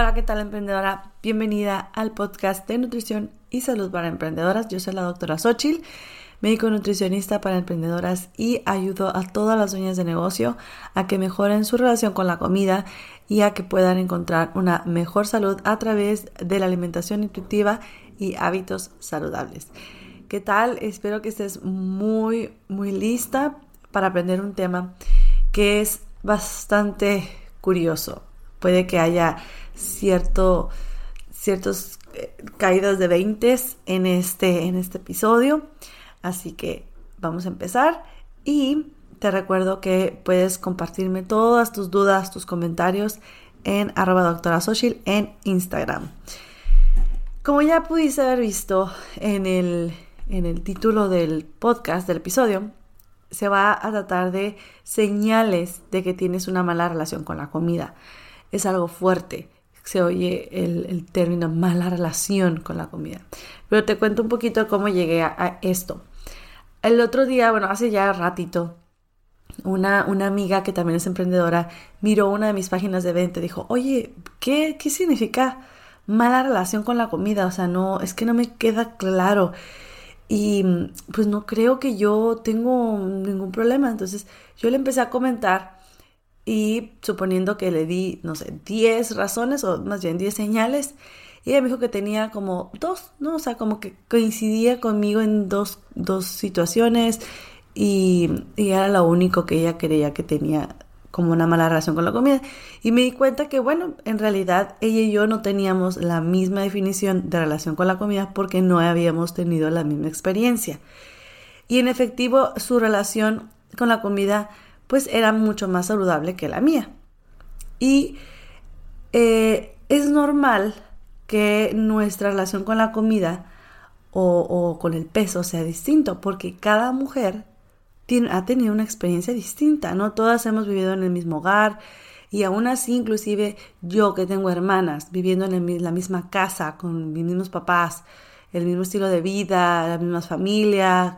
Hola, ¿qué tal emprendedora? Bienvenida al podcast de nutrición y salud para emprendedoras. Yo soy la doctora Xochil, médico nutricionista para emprendedoras y ayudo a todas las dueñas de negocio a que mejoren su relación con la comida y a que puedan encontrar una mejor salud a través de la alimentación intuitiva y hábitos saludables. ¿Qué tal? Espero que estés muy, muy lista para aprender un tema que es bastante curioso. Puede que haya cierto, ciertos eh, caídas de 20 en este, en este episodio. Así que vamos a empezar y te recuerdo que puedes compartirme todas tus dudas, tus comentarios en arroba doctora social en Instagram. Como ya pudiste haber visto en el, en el título del podcast, del episodio, se va a tratar de señales de que tienes una mala relación con la comida. Es algo fuerte se oye el, término mala relación con la comida. Pero te cuento un poquito cómo llegué a, esto. El otro día, bueno, hace ya ratito, una, una, amiga que también es emprendedora miró una de mis páginas de venta y dijo, oye, ¿qué, ¿qué significa mala relación con la comida? O sea, no, es que no me queda claro. Y pues no creo que yo tengo ningún problema. Entonces yo le empecé a comentar y suponiendo que le di, no sé, 10 razones o más bien 10 señales, ella me dijo que tenía como dos, ¿no? O sea, como que coincidía conmigo en dos, dos situaciones y, y, era lo único que ella creía que tenía como una mala relación con la comida. Y me di cuenta que, bueno, en realidad ella y yo no teníamos la misma definición de relación con la comida porque no habíamos tenido la misma experiencia. Y en efectivo, su relación con la comida pues era mucho más saludable que la mía. Y eh, es normal que nuestra relación con la comida o, con el peso sea distinto, porque cada mujer tiene, ha tenido una experiencia distinta, ¿no? Todas hemos vivido en el mismo hogar y aún así, inclusive yo que tengo hermanas viviendo en la misma casa, con mis mismos papás, el mismo estilo de vida, las mismas familias,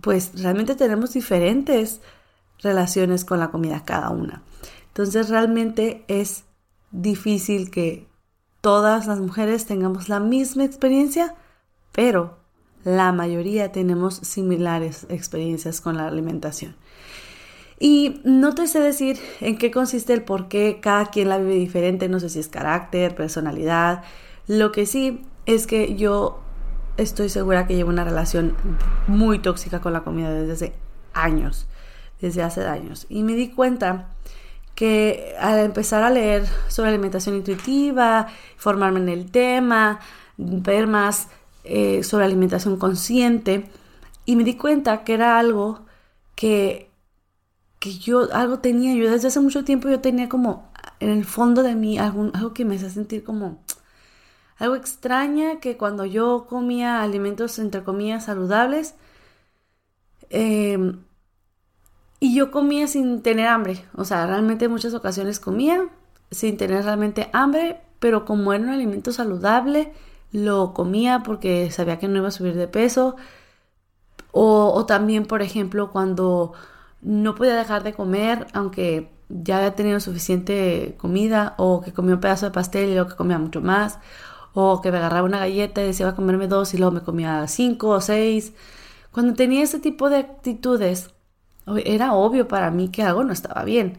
pues realmente tenemos diferentes relaciones con la comida cada una. Entonces realmente es difícil que todas las mujeres tengamos la misma experiencia, pero la mayoría tenemos similares experiencias con la alimentación. Y no te sé decir en qué consiste el por qué cada quien la vive diferente, no sé si es carácter, personalidad. Lo que sí es que yo estoy segura que llevo una relación muy tóxica con la comida desde hace años desde hace años. Y me di cuenta que al empezar a leer sobre alimentación intuitiva, formarme en el tema, ver más eh, sobre alimentación consciente, y me di cuenta que era algo que, que yo, algo tenía, yo desde hace mucho tiempo yo tenía como en el fondo de mí algo que me hacía sentir como algo extraña, que cuando yo comía alimentos entre comillas saludables, eh, y yo comía sin tener hambre. O sea, realmente en muchas ocasiones comía sin tener realmente hambre, pero como era un alimento saludable, lo comía porque sabía que no iba a subir de peso. O, también, por ejemplo, cuando no podía dejar de comer, aunque ya había tenido suficiente comida, o que comía un pedazo de pastel y luego que comía mucho más, o que me agarraba una galleta y decía a comerme dos y luego me comía cinco o seis. Cuando tenía ese tipo de actitudes, era obvio para mí que algo no estaba bien,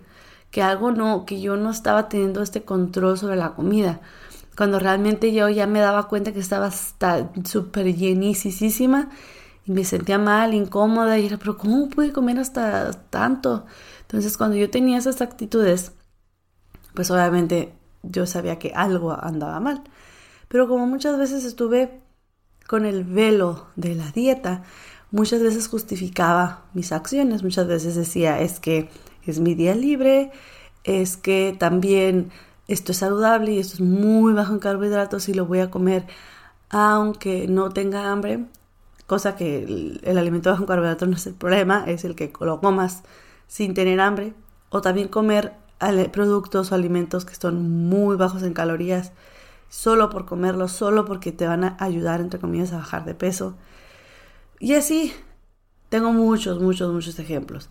que algo no, que yo no estaba teniendo este control sobre la comida. Cuando realmente yo ya me daba cuenta que estaba súper llenísima y me sentía mal, incómoda y era, pero ¿cómo pude comer hasta tanto? Entonces cuando yo tenía esas actitudes, pues obviamente yo sabía que algo andaba mal. Pero como muchas veces estuve con el velo de la dieta, muchas veces justificaba mis acciones, muchas veces decía, es que es mi día libre, es que también esto es saludable y esto es muy bajo en carbohidratos y lo voy a comer aunque no tenga hambre, cosa que el, alimento bajo en carbohidratos no es el problema, es el que lo comas sin tener hambre, o también comer productos o alimentos que son muy bajos en calorías solo por comerlos, solo porque te van a ayudar, entre comillas, a bajar de peso. Y así, tengo muchos, muchos, muchos ejemplos.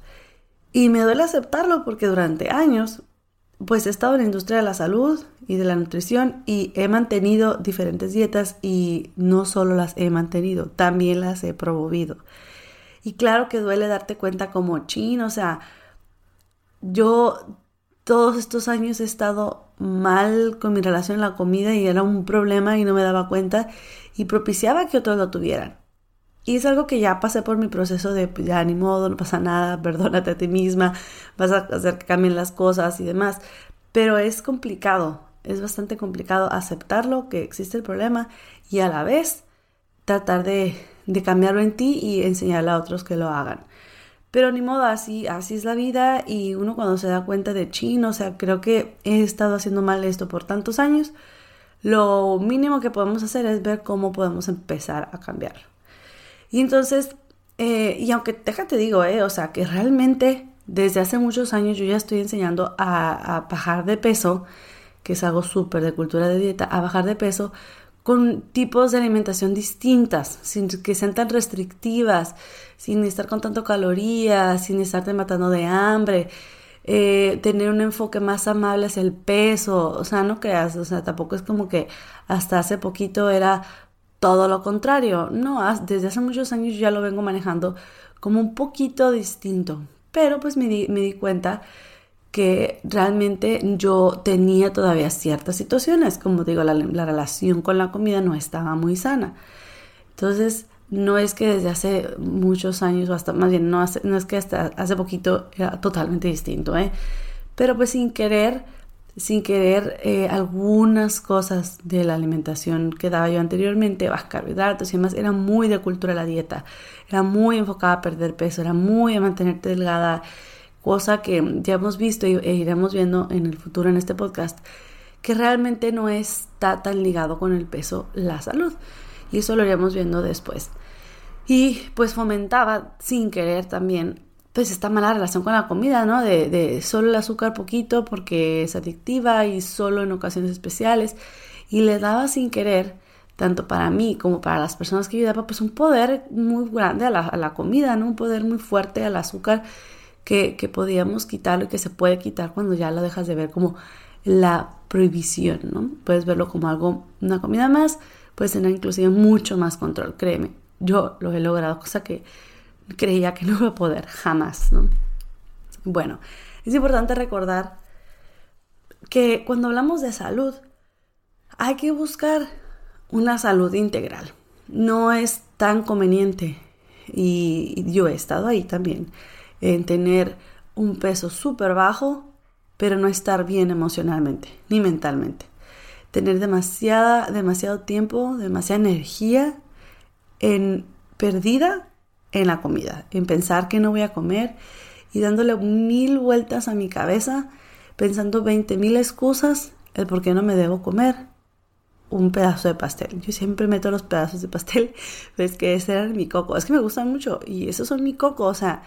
Y me duele aceptarlo porque durante años pues he estado en la industria de la salud y de la nutrición y he mantenido diferentes dietas y no solo las he mantenido, también las he promovido. Y claro que duele darte cuenta como chin, o sea, yo todos estos años he estado mal con mi relación a la comida y era un problema y no me daba cuenta y propiciaba que otros lo tuvieran. Y es algo que ya pasé por mi proceso de, pues ya ni modo, no pasa nada, perdónate a ti misma, vas a hacer que cambien las cosas y demás. Pero es complicado, es bastante complicado aceptarlo, que existe el problema y a la vez tratar de, de cambiarlo en ti y enseñarle a otros que lo hagan. Pero ni modo, así, así es la vida y uno cuando se da cuenta de chino, o sea, creo que he estado haciendo mal esto por tantos años, lo mínimo que podemos hacer es ver cómo podemos empezar a cambiar. Y entonces, eh, y aunque déjate digo, eh, o sea, que realmente desde hace muchos años yo ya estoy enseñando a, a bajar de peso, que es algo súper de cultura de dieta, a bajar de peso con tipos de alimentación distintas, sin que sean tan restrictivas, sin estar con tanto calorías, sin estarte matando de hambre, eh, tener un enfoque más amable hacia el peso, o sea, no creas, o sea, tampoco es como que hasta hace poquito era todo lo contrario, no, desde hace muchos años ya lo vengo manejando como un poquito distinto, pero pues me di, me di cuenta que realmente yo tenía todavía ciertas situaciones, como digo, la, relación con la comida no estaba muy sana. Entonces, no es que desde hace muchos años, o hasta más bien, no, no es que hasta hace poquito era totalmente distinto, ¿eh? Pero pues sin querer, sin querer, eh, algunas cosas de la alimentación que daba yo anteriormente, baja carbohidratos y demás, era muy de cultura la dieta, era muy enfocada a perder peso, era muy a mantenerte delgada, cosa que ya hemos visto e iremos viendo en el futuro en este podcast, que realmente no está tan ligado con el peso la salud. Y eso lo iremos viendo después. Y pues fomentaba sin querer también pues esta mala relación con la comida, ¿no? De, de solo el azúcar poquito porque es adictiva y solo en ocasiones especiales. Y le daba sin querer, tanto para mí como para las personas que ayudaba, pues un poder muy grande a la, a la comida, ¿no? Un poder muy fuerte al azúcar que, podíamos quitarlo y que se puede quitar cuando ya lo dejas de ver como la prohibición, ¿no? Puedes verlo como algo, una comida más, puedes tener inclusive mucho más control, créeme. Yo lo he logrado, cosa que creía que no iba a poder, jamás, ¿no? Bueno, es importante recordar que cuando hablamos de salud, hay que buscar una salud integral. No es tan conveniente, y yo he estado ahí también, en tener un peso súper bajo, pero no estar bien emocionalmente ni mentalmente. Tener demasiada, demasiado tiempo, demasiada energía en perdida en la comida, en pensar que no voy a comer y dándole mil vueltas a mi cabeza, pensando 20 mil excusas el por qué no me debo comer un pedazo de pastel. Yo siempre meto los pedazos de pastel, pues que ese era mi coco. Es que me gustan mucho y esos son mi coco, o sea,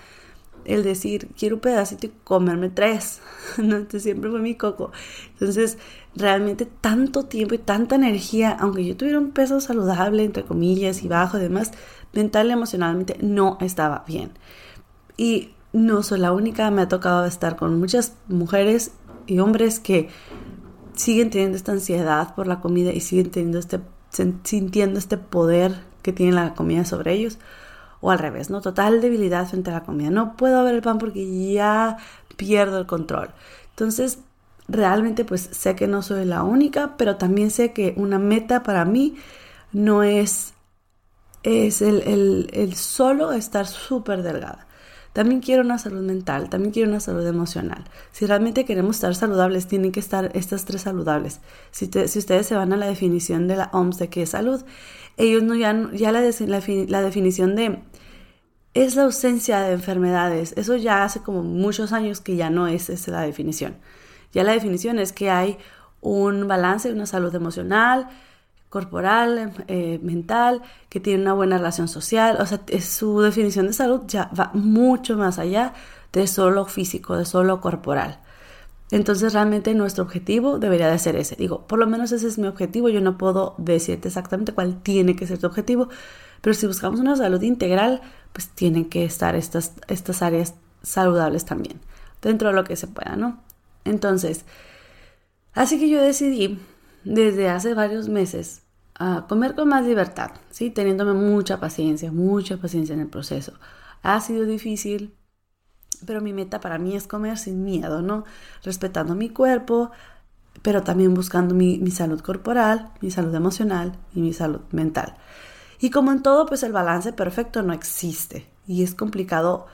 el decir, quiero un pedacito y comerme tres, ¿no? Entonces siempre fue mi coco. Entonces, realmente tanto tiempo y tanta energía, aunque yo tuviera un peso saludable, entre comillas, y bajo y demás, mental y emocionalmente no estaba bien. Y no soy la única, me ha tocado estar con muchas mujeres y hombres que siguen teniendo esta ansiedad por la comida y siguen teniendo este, sintiendo este poder que tiene la comida sobre ellos o al revés, ¿no? Total debilidad frente a la comida. No puedo ver el pan porque ya pierdo el control. Entonces, realmente pues sé que no soy la única, pero también sé que una meta para mí no es, es el, el solo estar súper delgada. También quiero una salud mental, también quiero una salud emocional. Si realmente queremos estar saludables, tienen que estar estas tres saludables. Si, si ustedes se van a la definición de la OMS de qué es salud, ellos no ya, ya la, la, definición de es la ausencia de enfermedades. Eso ya hace como muchos años que ya no es esa la definición. Ya la definición es que hay un balance, una salud emocional, corporal, eh, mental, que tiene una buena relación social. O sea, su definición de salud ya va mucho más allá de solo físico, de solo corporal. Entonces realmente nuestro objetivo debería de ser ese. Digo, por lo menos ese es mi objetivo. Yo no puedo decirte exactamente cuál tiene que ser tu objetivo, pero si buscamos una salud integral, pues tienen que estar estas, estas áreas saludables también, dentro de lo que se pueda, ¿no? Entonces, así que yo decidí desde hace varios meses comer con más libertad, ¿sí? Teniéndome mucha paciencia, mucha paciencia en el proceso. Ha sido difícil, pero mi meta para mí es comer sin miedo, ¿no? Respetando mi cuerpo, pero también buscando mi, salud corporal, mi salud emocional y mi salud mental. Y como en todo, pues el balance perfecto no existe y es complicado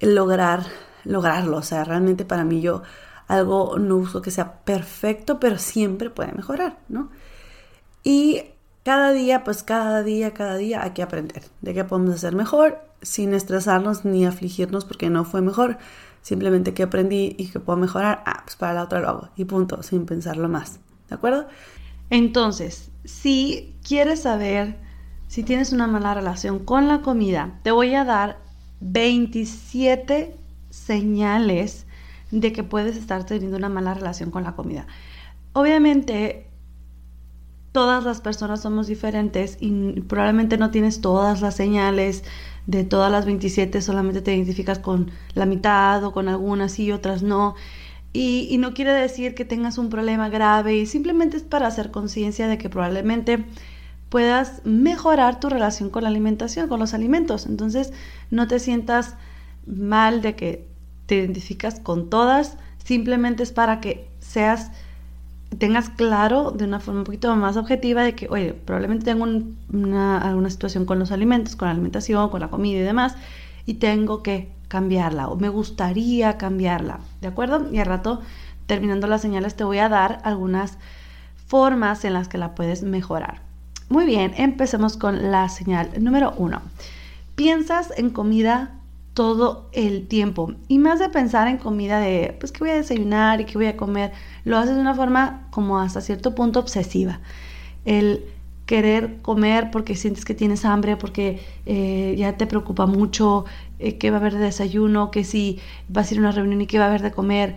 lograr lograrlo. O sea, realmente para mí yo algo no busco que sea perfecto, pero siempre puede mejorar, ¿no? Y cada día, pues cada día, cada día hay que aprender de qué podemos hacer mejor sin estresarnos ni afligirnos porque no fue mejor. Simplemente que aprendí y que puedo mejorar, ah, pues para la otra lo hago y punto, sin pensarlo más. ¿De acuerdo? Entonces, si quieres saber si tienes una mala relación con la comida, te voy a dar 27 señales de que puedes estar teniendo una mala relación con la comida. Obviamente, todas las personas somos diferentes y probablemente no tienes todas las señales de todas las 27, solamente te identificas con la mitad o con algunas y otras no. Y, no quiere decir que tengas un problema grave y simplemente es para hacer conciencia de que probablemente puedas mejorar tu relación con la alimentación, con los alimentos. Entonces, no te sientas mal de que te identificas con todas, simplemente es para que seas tengas claro de una forma un poquito más objetiva de que, oye, probablemente tengo una, alguna situación con los alimentos, con la alimentación, con la comida y demás, y tengo que cambiarla o me gustaría cambiarla, ¿de acuerdo? Y al rato, terminando las señales, te voy a dar algunas formas en las que la puedes mejorar. Muy bien, empecemos con la señal número uno. Piensas en comida todo el tiempo. Y más de pensar en comida de, pues, ¿qué voy a desayunar y qué voy a comer? Lo haces de una forma como hasta cierto punto obsesiva. El querer comer porque sientes que tienes hambre, porque eh, ya te preocupa mucho eh, qué va a haber de desayuno, que si vas a ir a una reunión y qué va a haber de comer.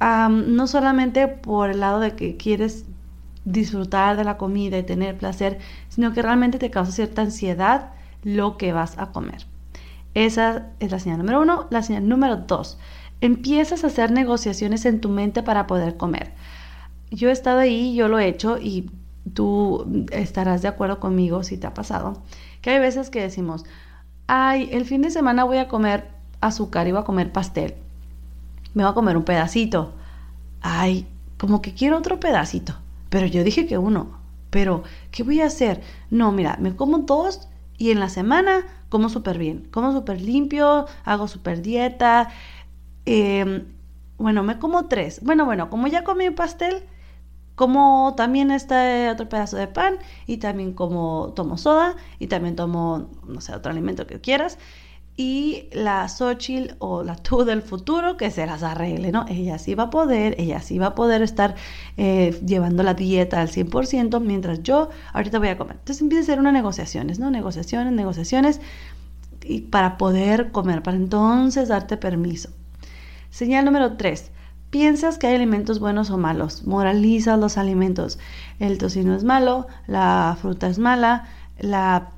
no solamente por el lado de que quieres disfrutar de la comida y tener placer, sino que realmente te causa cierta ansiedad lo que vas a comer. Esa es la señal número uno. La señal número dos, empiezas a hacer negociaciones en tu mente para poder comer. Yo he estado ahí, yo lo he hecho y tú estarás de acuerdo conmigo si te ha pasado, que hay veces que decimos, ay, el fin de semana voy a comer azúcar y voy a comer pastel. Me voy a comer un pedacito. Ay, como que quiero otro pedacito. Pero yo dije que uno. Pero, ¿qué voy a hacer? No, mira, me como dos y en la semana como súper bien. Como súper limpio, hago súper dieta. Em, bueno, me como tres. Bueno, bueno, como ya comí un pastel, como también este otro pedazo de pan y también como tomo soda y también tomo, no sé, otro alimento que quieras y la Xochitl o la tú del futuro que se las arregle, ¿no? Ella sí va a poder, ella sí va a poder estar eh, llevando la dieta al 100% mientras yo ahorita voy a comer. Entonces empieza a ser unas negociaciones, ¿no? Negociaciones, negociaciones y para poder comer, para entonces darte permiso. Señal número 3. Piensas que hay alimentos buenos o malos. Moralizas los alimentos. El tocino es malo, la fruta es mala, la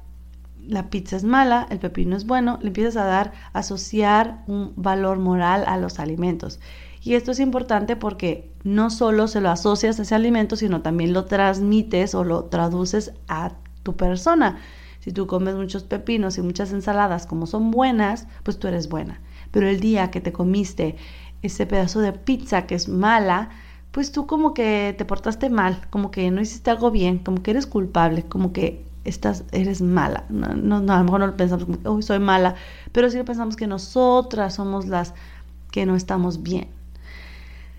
la pizza es mala, el pepino es bueno, le empiezas a dar, asociar un valor moral a los alimentos. Y esto es importante porque no solo se lo asocias a ese alimento, sino también lo transmites o lo traduces a tu persona. Si tú comes muchos pepinos y muchas ensaladas como son buenas, pues tú eres buena. Pero el día que te comiste ese pedazo de pizza que es mala, pues tú como que te portaste mal, como que no hiciste algo bien, como que eres culpable, como que estás, eres mala. No, a lo mejor no lo pensamos como, oh, soy mala, pero sí pensamos que nosotras somos las que no estamos bien.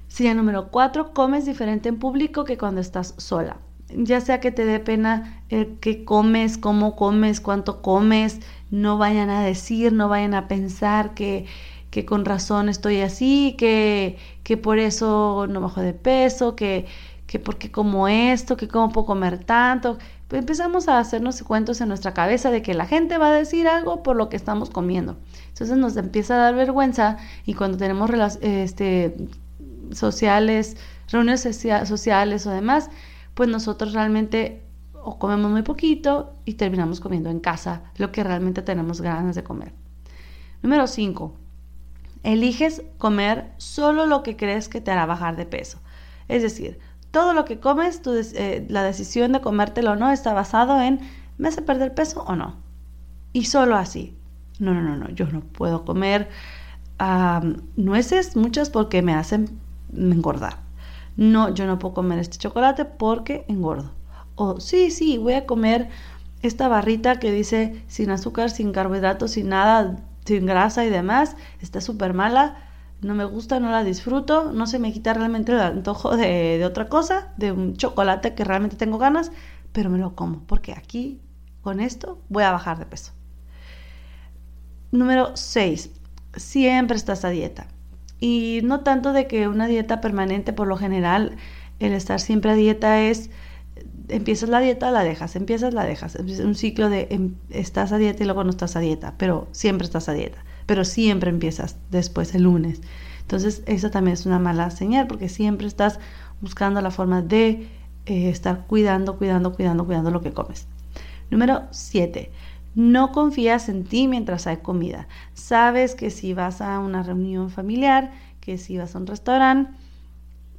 Señal número cuatro, comes diferente en público que cuando estás sola. Ya sea que te dé pena el que comes, cómo comes, cuánto comes, no vayan a decir, no vayan a pensar que, que con razón estoy así, que, que por eso no bajo de peso, que, que porque como esto, que cómo puedo comer tanto, empezamos a hacernos cuentos en nuestra cabeza de que la gente va a decir algo por lo que estamos comiendo. Entonces nos empieza a dar vergüenza y cuando tenemos este, sociales, reuniones sociales o demás, pues nosotros realmente o comemos muy poquito y terminamos comiendo en casa lo que realmente tenemos ganas de comer. Número 5. eliges comer solo lo que crees que te hará bajar de peso. Es decir, todo lo que comes, eh, la decisión de comértelo o no está basado en ¿me hace perder peso o no? Y solo así. No, no, no, no, yo no puedo comer nueces, muchas porque me hacen engordar. No, yo no puedo comer este chocolate porque engordo. O sí, sí, voy a comer esta barrita que dice sin azúcar, sin carbohidratos, sin nada, sin grasa y demás. Está súper mala. No me gusta, no la disfruto. No se me quita realmente el antojo de, de otra cosa, de un chocolate que realmente tengo ganas, pero me lo como porque aquí con esto voy a bajar de peso. Número 6 siempre estás a dieta. Y no tanto de que una dieta permanente, por lo general, el estar siempre a dieta es, empiezas la dieta, la dejas, empiezas, la dejas. Es un ciclo de em, estás a dieta y luego no estás a dieta, pero siempre estás a dieta, pero siempre empiezas después el lunes. Entonces, eso también es una mala señal porque siempre estás buscando la forma de eh, estar cuidando, cuidando, cuidando, cuidando lo que comes. Número 7 no confías en ti mientras hay comida. Sabes que si vas a una reunión familiar, que si vas a un restaurante,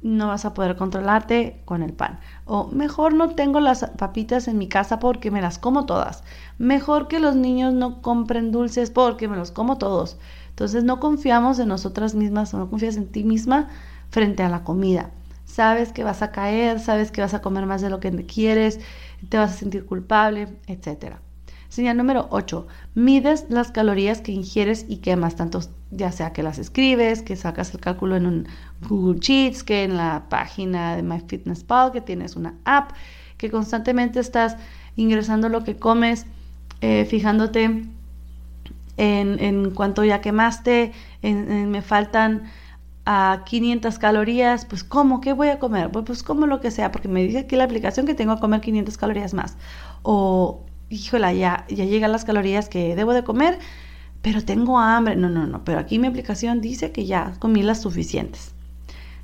no vas a poder controlarte con el pan. O mejor no tengo las papitas en mi casa porque me las como todas. Mejor que los niños no compren dulces porque me los como todos. Entonces no confiamos en nosotras mismas o no confías en ti misma frente a la comida. Sabes que vas a caer, sabes que vas a comer más de lo que quieres, te vas a sentir culpable, etcétera. Señal número 8. Mides las calorías que ingieres y quemas, tanto ya sea que las escribes, que sacas el cálculo en un Google Sheets, que en la página de MyFitnessPal, que tienes una app, que constantemente estás ingresando lo que comes, eh, fijándote en, en, cuánto ya quemaste, en, me faltan a 500 calorías, pues ¿cómo? ¿Qué voy a comer? Pues, pues como lo que sea, porque me dice aquí la aplicación que tengo que comer 500 calorías más. O híjola, ya, ya llegan las calorías que debo de comer, pero tengo hambre. No, no, no, pero aquí mi aplicación dice que ya comí las suficientes.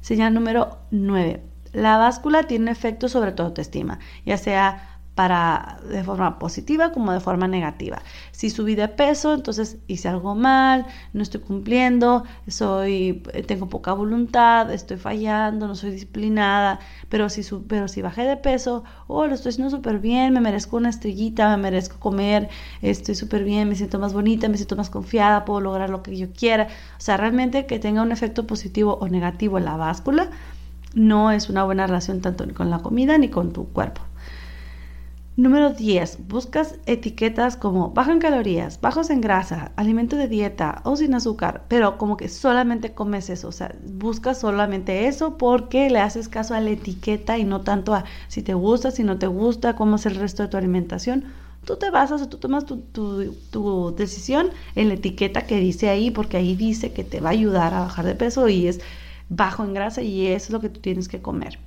Señal número 9. La báscula tiene efecto sobre tu autoestima, ya sea para de forma positiva como de forma negativa. Si subí de peso, entonces hice algo mal, no estoy cumpliendo, soy tengo poca voluntad, estoy fallando, no soy disciplinada, pero si pero si bajé de peso, oh, lo estoy haciendo súper bien, me merezco una estrellita, me merezco comer, estoy súper bien, me siento más bonita, me siento más confiada, puedo lograr lo que yo quiera. O sea, realmente que tenga un efecto positivo o negativo en la báscula no es una buena relación tanto con la comida ni con tu cuerpo. Número 10. Buscas etiquetas como bajo en calorías, bajos en grasa, alimento de dieta o sin azúcar, pero como que solamente comes eso, o sea, buscas solamente eso porque le haces caso a la etiqueta y no tanto a si te gusta, si no te gusta, cómo es el resto de tu alimentación. Tú te basas o tú tomas tu, tu decisión en la etiqueta que dice ahí porque ahí dice que te va a ayudar a bajar de peso y es bajo en grasa y eso es lo que tú tienes que comer.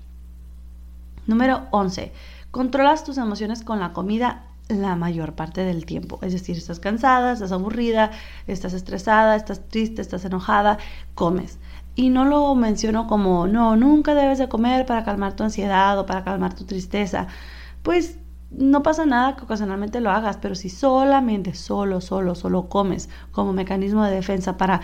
Número 11 Controlas tus emociones con la comida la mayor parte del tiempo. Es decir, estás cansada, estás aburrida, estás estresada, estás triste, estás enojada, comes. Y no lo menciono como, no, nunca debes de comer para calmar tu ansiedad o para calmar tu tristeza. Pues no pasa nada que ocasionalmente lo hagas, pero si solamente, solo, solo, solo comes como mecanismo de defensa para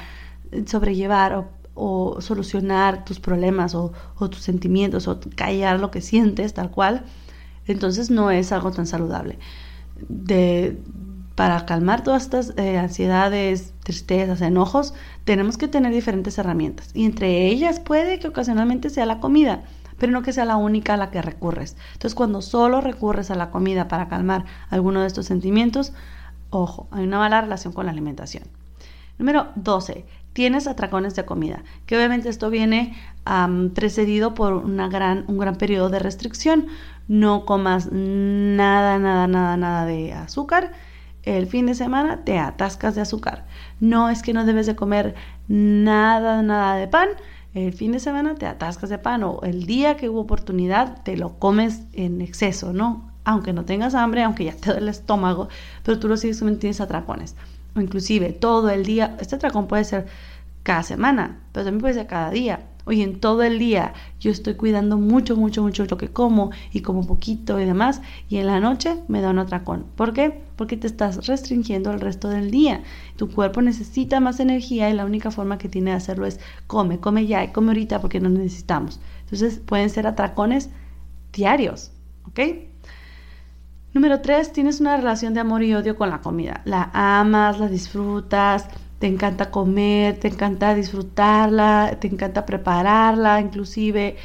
sobrellevar o, solucionar tus problemas o, o tus sentimientos o callar lo que sientes tal cual, entonces no es algo tan saludable. De, para calmar todas estas eh, ansiedades, tristezas, enojos, tenemos que tener diferentes herramientas. Y entre ellas puede que ocasionalmente sea la comida, pero no que sea la única a la que recurres. Entonces cuando solo recurres a la comida para calmar alguno de estos sentimientos, ojo, hay una mala relación con la alimentación. Número 12 tienes atracones de comida, que obviamente esto viene precedido por una gran, un gran periodo de restricción. No comas nada, nada, nada, nada de azúcar. El fin de semana te atascas de azúcar. No es que no debes de comer nada, nada de pan. El fin de semana te atascas de pan o el día que hubo oportunidad te lo comes en exceso, ¿no? Aunque no tengas hambre, aunque ya te duele el estómago, pero tú lo sigues comiendo, tienes atracones o inclusive todo el día. Este atracón puede ser cada semana, pero también puede ser cada día. Oye, en todo el día yo estoy cuidando mucho, mucho, mucho lo que como y como poquito y demás, y en la noche me da un atracón. ¿Por qué? Porque te estás restringiendo el resto del día. Tu cuerpo necesita más energía y la única forma que tiene de hacerlo es come, come ya y come ahorita porque no necesitamos. Entonces pueden ser atracones diarios, ¿ok? Número tres, tienes una relación de amor y odio con la comida. La amas, la disfrutas, te encanta comer, te encanta disfrutarla, te encanta prepararla inclusive,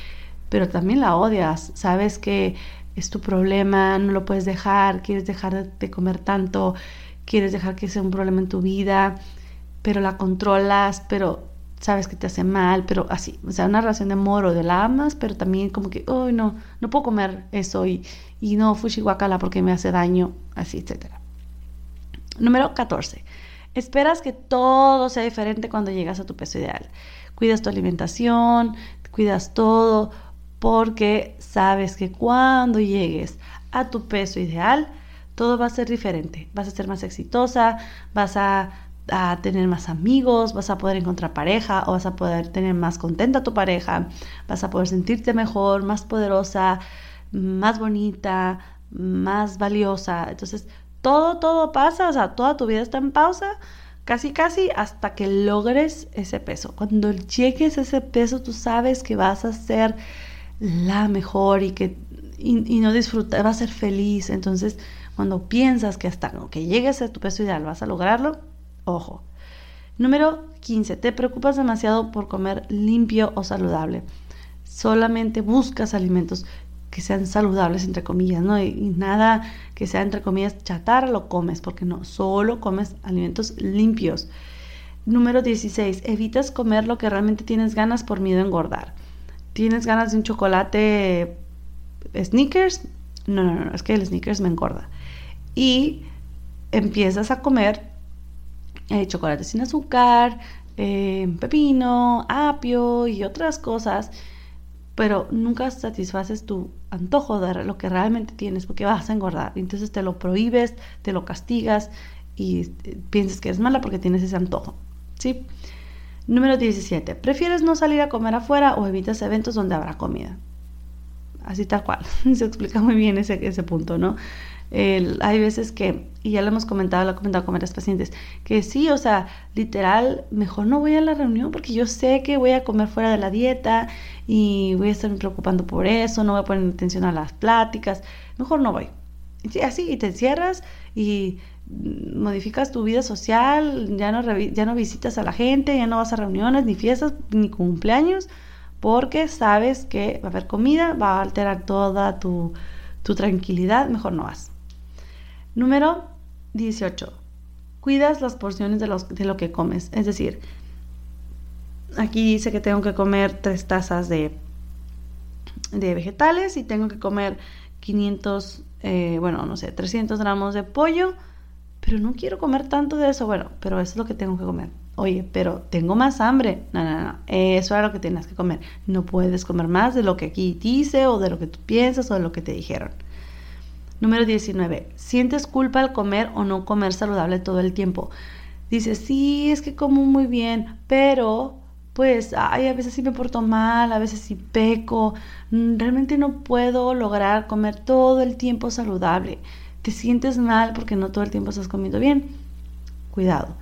pero también la odias, sabes que es tu problema, no lo puedes dejar, quieres dejar de comer tanto, quieres dejar que sea un problema en tu vida, pero la controlas, pero sabes que te hace mal, pero así, o sea, una relación de amor o de la amas, pero también como que, oh, no, no puedo comer eso y, y no fushi guacala porque me hace daño, así, etcétera. Número 14. Esperas que todo sea diferente cuando llegas a tu peso ideal. Cuidas tu alimentación, cuidas todo, porque sabes que cuando llegues a tu peso ideal, todo va a ser diferente. Vas a ser más exitosa, vas a, tener más amigos, vas a poder encontrar pareja o vas a poder tener más contenta a tu pareja, vas a poder sentirte mejor, más poderosa, más bonita, más valiosa. Entonces, todo, todo pasa, o sea, toda tu vida está en pausa, casi, casi hasta que logres ese peso. Cuando llegues a ese peso, tú sabes que vas a ser la mejor y que y, no disfrutar, vas a ser feliz. Entonces, cuando piensas que hasta que llegues a tu peso ideal vas a lograrlo, ojo. Número 15. Te preocupas demasiado por comer limpio o saludable. Solamente buscas alimentos que sean saludables, entre comillas, ¿no? Y, nada que sea, entre comillas, chatarra lo comes, porque no, solo comes alimentos limpios. Número 16, evitas comer lo que realmente tienes ganas por miedo a engordar. ¿Tienes ganas de un chocolate sneakers? No, no, no, es que el sneakers me engorda. Y empiezas a comer eh, chocolate sin azúcar, eh, pepino, apio y otras cosas pero nunca satisfaces tu antojo de lo que realmente tienes porque vas a engordar. Entonces te lo prohíbes, te lo castigas y eh, piensas que es mala porque tienes ese antojo. ¿sí? Número 17. ¿Prefieres no salir a comer afuera o evitas eventos donde habrá comida? Así tal cual. Se explica muy bien ese, ese punto, ¿no? hay veces que, y ya lo hemos comentado, lo he comentado con varios pacientes, que sí, o sea, literal, mejor no voy a la reunión porque yo sé que voy a comer fuera de la dieta y voy a estar preocupando por eso, no voy a poner atención a las pláticas, mejor no voy. Así, y te encierras y modificas tu vida social, ya no, ya no visitas a la gente, ya no vas a reuniones, ni fiestas, ni cumpleaños, porque sabes que va a haber comida, va a alterar toda tu, tu tranquilidad, mejor no vas. Número 18. Cuidas las porciones de, de lo que comes. Es decir, aquí dice que tengo que comer tres tazas de, de vegetales y tengo que comer 500, eh, bueno, no sé, 300 gramos de pollo, pero no quiero comer tanto de eso. Bueno, pero eso es lo que tengo que comer. Oye, pero tengo más hambre. No, no, no. Eso era lo que tienes que comer. No puedes comer más de lo que aquí dice o de lo que tú piensas o de lo que te dijeron. Número 19. ¿Sientes culpa al comer o no comer saludable todo el tiempo? Dices, sí, es que como muy bien, pero pues, ay, a veces sí me porto mal, a veces sí peco. Mm, realmente no puedo lograr comer todo el tiempo saludable. Te sientes mal porque no todo el tiempo estás comiendo bien. Cuidado.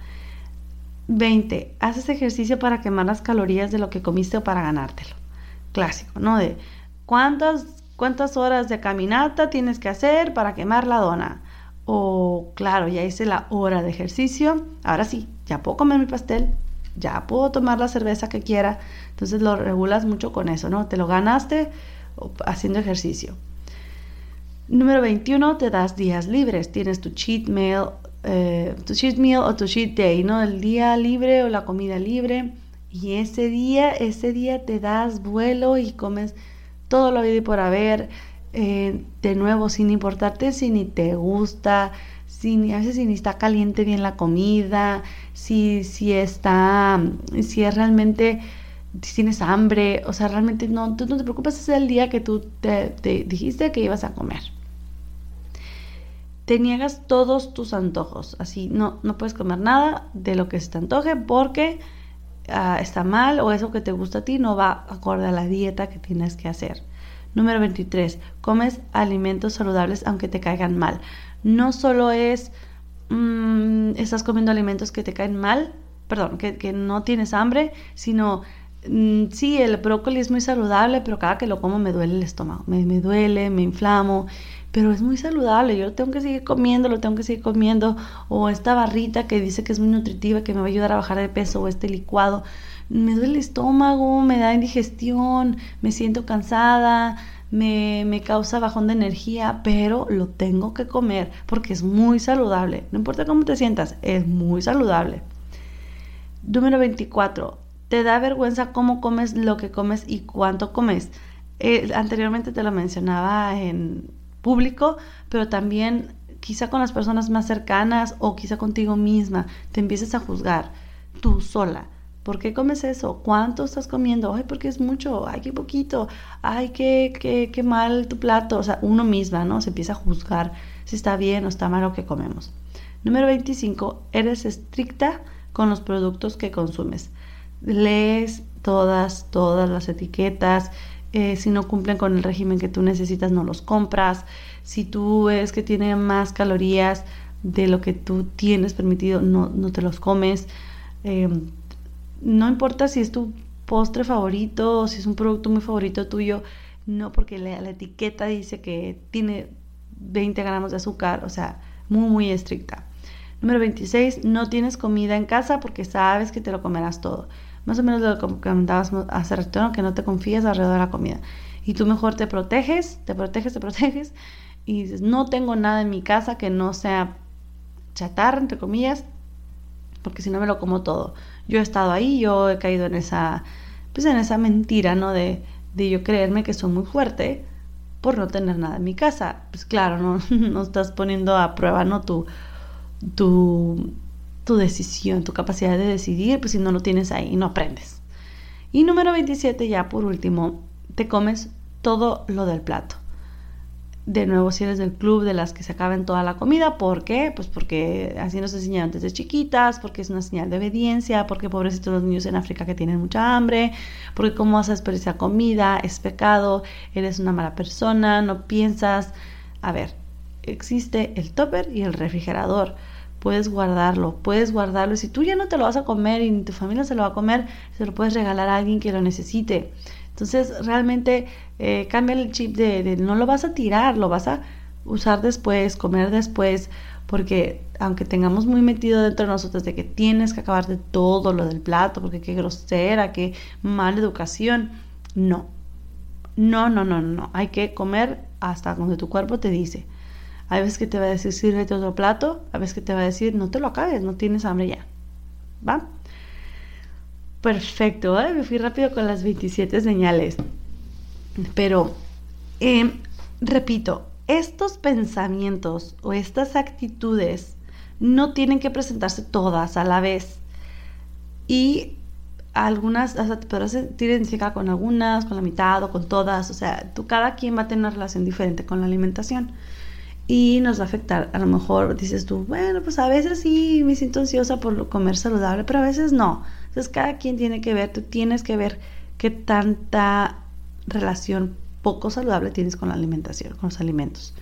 20. Haces ejercicio para quemar las calorías de lo que comiste o para ganártelo. Clásico, ¿no? De cuántas ¿Cuántas horas de caminata tienes que hacer para quemar la dona? O, claro, ya hice la hora de ejercicio, ahora sí, ya puedo comer mi pastel, ya puedo tomar la cerveza que quiera. Entonces lo regulas mucho con eso, ¿no? Te lo ganaste haciendo ejercicio. Número 21, te das días libres. Tienes tu cheat meal, eh, tu cheat meal o tu cheat day, ¿no? El día libre o la comida libre. Y ese día, ese día te das vuelo y comes todo lo habido por haber, eh, de nuevo, sin importarte si ni te gusta, si a veces si ni está caliente bien la comida, si, si está, si es realmente, si tienes hambre, o sea, realmente no, tú no te preocupes, es el día que tú te dijiste que ibas a comer. Te niegas todos tus antojos, así no, no puedes comer nada de lo que se te antoje porque ah, está mal o eso que te gusta a ti no va acorde a la dieta que tienes que hacer. Número 23. Comes alimentos saludables aunque te caigan mal. No solo es mm, estás comiendo alimentos que te caen mal, perdón, que, no tienes hambre, sino mm, sí, el brócoli es muy saludable, pero cada que lo como me duele el estómago, me, me duele, me inflamo pero es muy saludable, yo lo tengo que seguir comiendo, lo tengo que seguir comiendo, o esta barrita que dice que es muy nutritiva, que me va a ayudar a bajar de peso, o este licuado, me duele el estómago, me da indigestión, me siento cansada, me, me, causa bajón de energía, pero lo tengo que comer porque es muy saludable. No importa cómo te sientas, es muy saludable. Número 24. Te da vergüenza cómo comes lo que comes y cuánto comes. Eh, anteriormente te lo mencionaba en público, pero también quizá con las personas más cercanas o quizá contigo misma, te empieces a juzgar tú sola. ¿Por qué comes eso? ¿Cuánto estás comiendo? Ay, porque es mucho. Ay, qué poquito. Ay, qué, qué, qué mal tu plato. O sea, uno misma, ¿no? Se empieza a juzgar si está bien o está mal lo que comemos. Número 25. Eres estricta con los productos que consumes. Lees todas, todas las etiquetas, eh, si no cumplen con el régimen que tú necesitas, no los compras. Si tú ves que tiene más calorías de lo que tú tienes permitido, no, no te los comes. Em, no importa si es tu postre favorito o si es un producto muy favorito tuyo, no porque la, la etiqueta dice que tiene 20 gramos de azúcar, o sea, muy, muy estricta. Número 26, no tienes comida en casa porque sabes que te lo comerás todo más o menos lo que comentabas hace rato, que no te confías alrededor de la comida. Y tú mejor te proteges, te proteges, te proteges y dices, no tengo nada en mi casa que no sea chatarra, entre comillas, porque si no me lo como todo. Yo he estado ahí, yo he caído en esa, pues en esa mentira, ¿no? De, de yo creerme que soy muy fuerte por no tener nada en mi casa. Pues claro, no, no estás poniendo a prueba, ¿no? Tu, tu tu decisión, tu capacidad de decidir, pues si no lo tienes ahí, no aprendes. Y número 27, ya por último, te comes todo lo del plato. De nuevo, si eres del club de las que se acaben toda la comida, ¿por qué? Pues porque así nos enseñaron desde chiquitas, porque es una señal de obediencia, porque pobrecitos los niños en África que tienen mucha hambre, porque cómo vas a desperdiciar comida, es pecado, eres una mala persona, no piensas. A ver, existe el topper y el refrigerador puedes guardarlo, puedes guardarlo. Si tú ya no te lo vas a comer y tu familia se lo va a comer, se lo puedes regalar a alguien que lo necesite. Entonces, realmente eh, cambia el chip de, no lo vas a tirar, lo vas a usar después, comer después, porque aunque tengamos muy metido dentro de nosotros de que tienes que acabar de todo lo del plato, porque qué grosera, qué mala educación, no. No, no, no, no. Hay que comer hasta donde tu cuerpo te dice. Hay veces que te va a decir, sírvete otro plato. A veces que te va a decir, no te lo acabes, no tienes hambre ya. ¿Va? Perfecto, ¿eh? me fui rápido con las 27 señales. Pero, em, repito, estos pensamientos o estas actitudes no tienen que presentarse todas a la vez. Y algunas, hasta te podrás sentir con algunas, con la mitad o con todas. O sea, tú, cada quien va a tener una relación diferente con la alimentación y nos va a afectar. A lo mejor dices tú, bueno, pues a veces sí me siento ansiosa por comer saludable, pero a veces no. Entonces cada quien tiene que ver, tú tienes que ver qué tanta relación poco saludable tienes con la alimentación, con los alimentos.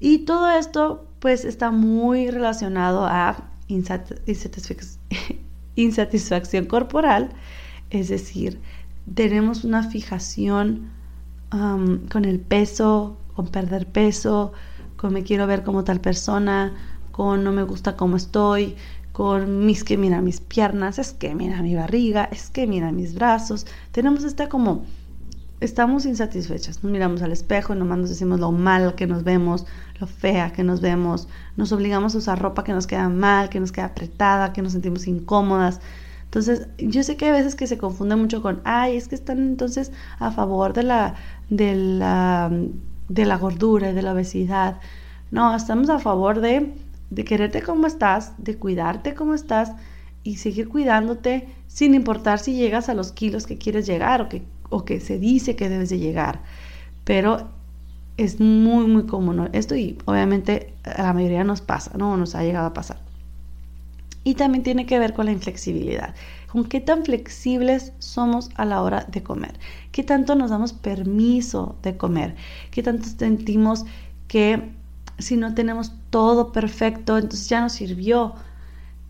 Y todo esto pues está muy relacionado a insatisfacción corporal, es decir, tenemos una fijación con el peso, con perder peso, con me quiero ver como tal persona, con no me gusta cómo estoy, con mis que mira mis piernas, es que mira mi barriga, es que mira mis brazos. Tenemos esta como estamos insatisfechas, nos miramos al espejo y nomás nos decimos lo mal que nos vemos, lo fea que nos vemos, nos obligamos a usar ropa que nos queda mal, que nos queda apretada, que nos sentimos incómodas. Entonces, yo sé que hay veces que se confunde mucho con, ay, es que están entonces a favor de la, de la de la gordura y de la obesidad. No, estamos a favor de, de quererte como estás, de cuidarte como estás y seguir cuidándote sin importar si llegas a los kilos que quieres llegar o que, o que se dice que debes de llegar. Pero es muy, muy común esto y obviamente a la mayoría nos pasa, ¿no? Nos ha llegado a pasar. Y también tiene que ver con la inflexibilidad. Con qué tan flexibles somos a la hora de comer, qué tanto nos damos permiso de comer, qué tanto sentimos que si no tenemos todo perfecto, entonces ya nos sirvió.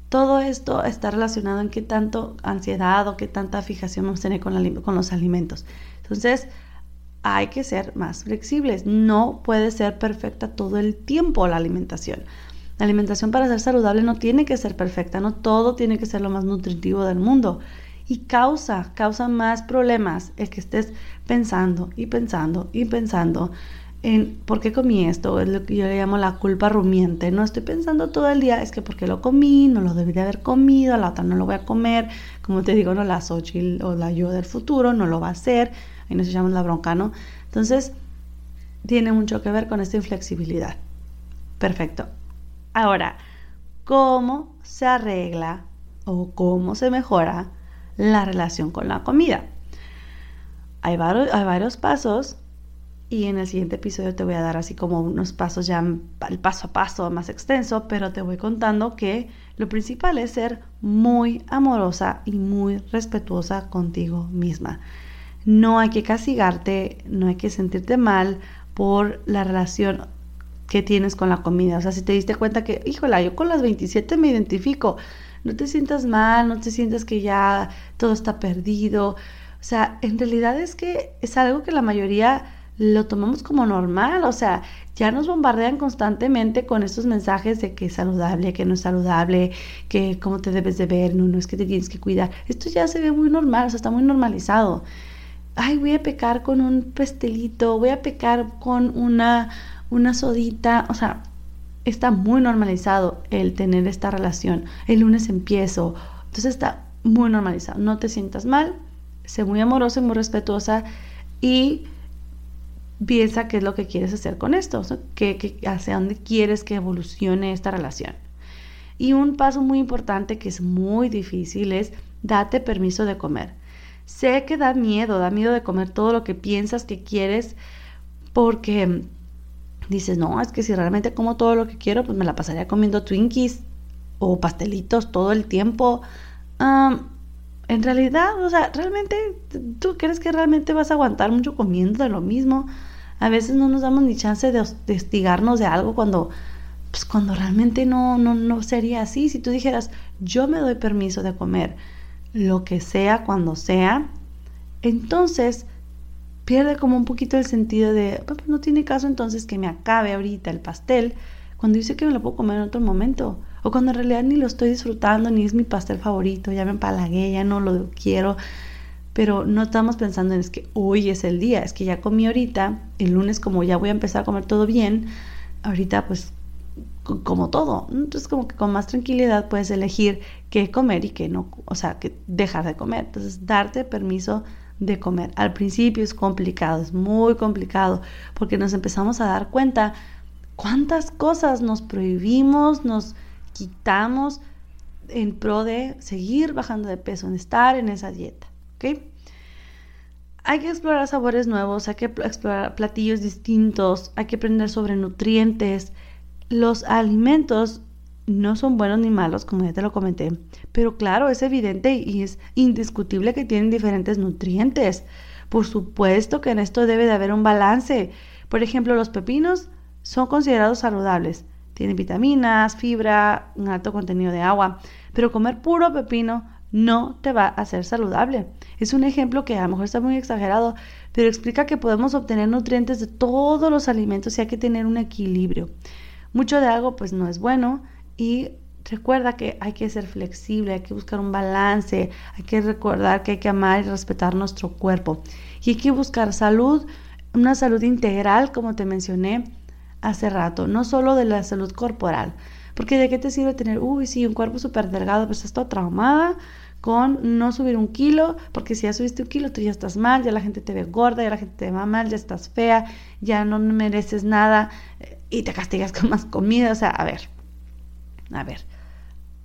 Todo esto está relacionado en qué tanto ansiedad o qué tanta fijación vamos a tener con, con los alimentos. Entonces, hay que ser más flexibles. No puede ser perfecta todo el tiempo la alimentación. La alimentación para ser saludable no tiene que ser perfecta, no todo tiene que ser lo más nutritivo del mundo. Y causa, causa más problemas el que estés pensando y pensando y pensando en por qué comí esto, es lo que yo le llamo la culpa rumiente. No estoy pensando todo el día, es que porque lo comí, no lo debí de haber comido, la otra no lo voy a comer. Como te digo, no la Xochitl o la yo del futuro no lo va a hacer y nos llama la bronca, ¿no? Entonces, tiene mucho que ver con esta inflexibilidad. Perfecto. Ahora, ¿cómo se arregla o cómo se mejora la relación con la comida? Hay varios, hay varios pasos y en el siguiente episodio te voy a dar así como unos pasos ya el paso a paso más extenso, pero te voy contando que lo principal es ser muy amorosa y muy respetuosa contigo misma. No hay que castigarte, no hay que sentirte mal por la relación que tienes con la comida. O sea, si te diste cuenta que, híjola, yo con las 27 me identifico, no te sientas mal, no te sientas que ya todo está perdido. O sea, en realidad es que es algo que la mayoría lo tomamos como normal, o sea, ya nos bombardean constantemente con estos mensajes de que es saludable, que no es saludable, que cómo te debes de ver, no, no es que te tienes que cuidar. Esto ya se ve muy normal, o sea, está muy normalizado ay, voy a pecar con un pastelito, voy a pecar con una, una sodita, o sea, está muy normalizado el tener esta relación. El lunes empiezo, entonces está muy normalizado. No te sientas mal, sé muy amorosa, muy respetuosa y piensa qué es lo que quieres hacer con esto, que, hacia dónde quieres que evolucione esta relación. Y un paso muy importante que es muy difícil es date permiso de comer. Sé que da miedo, da miedo de comer todo lo que piensas que quieres porque dices, no, es que si realmente como todo lo que quiero, pues me la pasaría comiendo Twinkies o pastelitos todo el tiempo. en realidad, o sea, realmente, ¿tú crees que realmente vas a aguantar mucho comiendo de lo mismo? A veces no nos damos ni chance de hostigarnos de algo cuando, pues cuando realmente no, no, no sería así. Si tú dijeras, yo me doy permiso de comer lo que sea cuando sea, entonces pierde como un poquito el sentido de, no tiene caso entonces que me acabe ahorita el pastel cuando dice que me lo puedo comer en otro momento. O cuando en realidad ni lo estoy disfrutando, ni es mi pastel favorito, ya me empalagué, ya no lo quiero. Pero no estamos pensando en es que hoy es el día, es que ya comí ahorita, el lunes como ya voy a empezar a comer todo bien, ahorita pues como todo. Entonces, como que con más tranquilidad puedes elegir qué comer y qué no, o sea, que dejar de comer. Entonces, darte permiso de comer. Al principio es complicado, es muy complicado, porque nos empezamos a dar cuenta cuántas cosas nos prohibimos, nos quitamos en pro de seguir bajando de peso, en estar en esa dieta. Hay que explorar sabores nuevos, hay que explorar platillos distintos, hay que aprender sobre nutrientes, los alimentos no son buenos ni malos, como ya te lo comenté, pero claro, es evidente y es indiscutible que tienen diferentes nutrientes. Por supuesto que en esto debe de haber un balance. Por ejemplo, los pepinos son considerados saludables. Tienen vitaminas, fibra, un alto contenido de agua, pero comer puro pepino no te va a hacer saludable. Es un ejemplo que a lo mejor está muy exagerado, pero explica que podemos obtener nutrientes de todos los alimentos y hay que tener un equilibrio. Mucho de algo pues no es bueno y recuerda que hay que ser flexible, hay que buscar un balance, hay que recordar que hay que amar y respetar nuestro cuerpo y hay que buscar salud, una salud integral como te mencioné hace rato, no solo de la salud corporal. Porque de qué te sirve tener, uy, sí, un cuerpo súper delgado, pues estás traumada con no subir un kilo, porque si ya subiste un kilo, tú ya estás mal, ya la gente te ve gorda, ya la gente te ve mal, ya estás fea, ya no mereces nada y te castigas con más comida. O sea, a ver, a ver,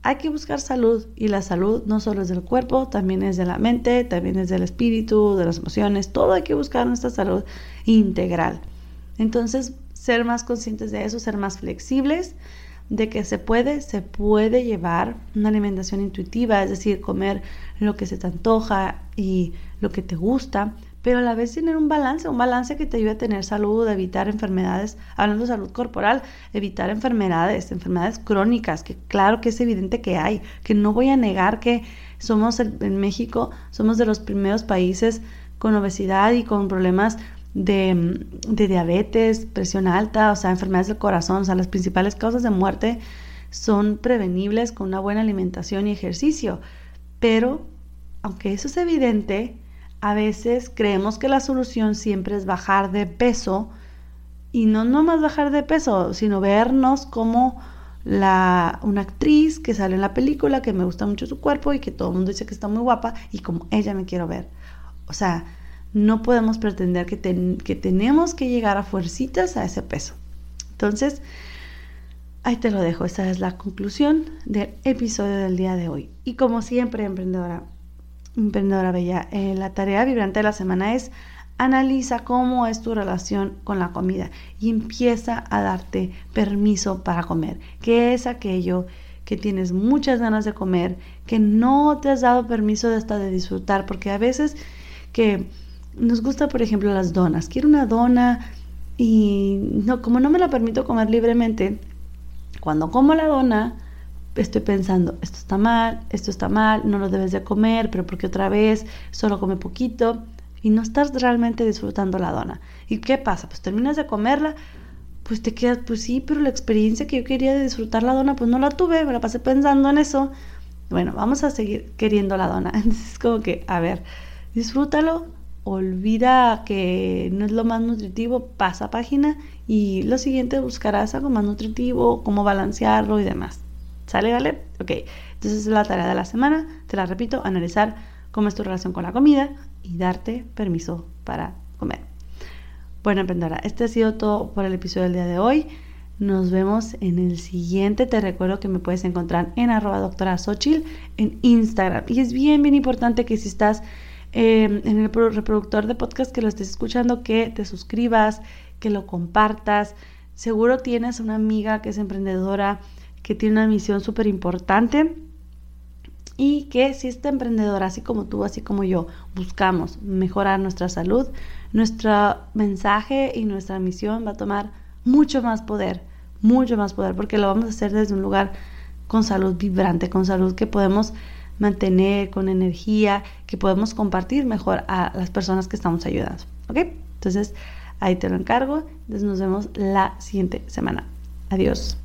hay que buscar salud y la salud no solo es del cuerpo, también es de la mente, también es del espíritu, de las emociones, todo hay que buscar nuestra salud integral. Entonces, ser más conscientes de eso, ser más flexibles, de que se puede, se puede llevar una alimentación intuitiva, es decir, comer lo que se te antoja y lo que te gusta, pero a la vez tener un balance, un balance que te ayude a tener salud, a evitar enfermedades, hablando de salud corporal, evitar enfermedades, enfermedades crónicas, que claro que es evidente que hay, que no voy a negar que somos en México, somos de los primeros países con obesidad y con problemas de, de diabetes, presión alta, o sea, enfermedades del corazón, o sea, las principales causas de muerte son prevenibles con una buena alimentación y ejercicio. Pero, aunque eso es evidente, a veces creemos que la solución siempre es bajar de peso y no nomás bajar de peso, sino vernos como la, una actriz que sale en la película, que me gusta mucho su cuerpo y que todo el mundo dice que está muy guapa y como ella me quiero ver. O sea, no podemos pretender que, que tenemos que llegar a fuercitas a ese peso. Entonces, ahí te lo dejo. Esa es la conclusión del episodio del día de hoy. Y como siempre, emprendedora, Emprendedora Bella, eh, la tarea vibrante de la semana es analiza cómo es tu relación con la comida y empieza a darte permiso para comer. ¿Qué es aquello que tienes muchas ganas de comer, que no te has dado permiso hasta de disfrutar? Porque a veces que nos gusta, por ejemplo, las donas. Quiero una dona y no, como no me la permito comer libremente, cuando como la dona, estoy pensando, esto está mal, esto está mal, no lo debes de comer, pero porque otra vez solo come poquito y no estás realmente disfrutando la dona. ¿Y qué pasa? Pues terminas de comerla, pues te quedas, pues sí, pero la experiencia que yo quería de disfrutar la dona, pues no la tuve, me la pasé pensando en eso. Bueno, vamos a seguir queriendo la dona. Entonces es como que, a ver, disfrútalo, olvida que no es lo más nutritivo, pasa página y lo siguiente buscarás algo más nutritivo, cómo balancearlo y demás. ¿Sale, vale? Ok, entonces es la tarea de la semana, te la repito, analizar cómo es tu relación con la comida y darte permiso para comer. Bueno, emprendedora, este ha sido todo por el episodio del día de hoy. Nos vemos en el siguiente. Te recuerdo que me puedes encontrar en arroba doctora en Instagram. Y es bien, bien importante que si estás em, en el reproductor de podcast que lo estés escuchando, que te suscribas, que lo compartas. Seguro tienes una amiga que es emprendedora que tiene una misión súper importante y que si esta emprendedora, así como tú, así como yo, buscamos mejorar nuestra salud, nuestro mensaje y nuestra misión va a tomar mucho más poder, mucho más poder, porque lo vamos a hacer desde un lugar con salud vibrante, con salud que podemos mantener, con energía, que podemos compartir mejor a las personas que estamos ayudando. ¿Ok? Entonces, ahí te lo encargo. Entonces, nos vemos la siguiente semana. Adiós.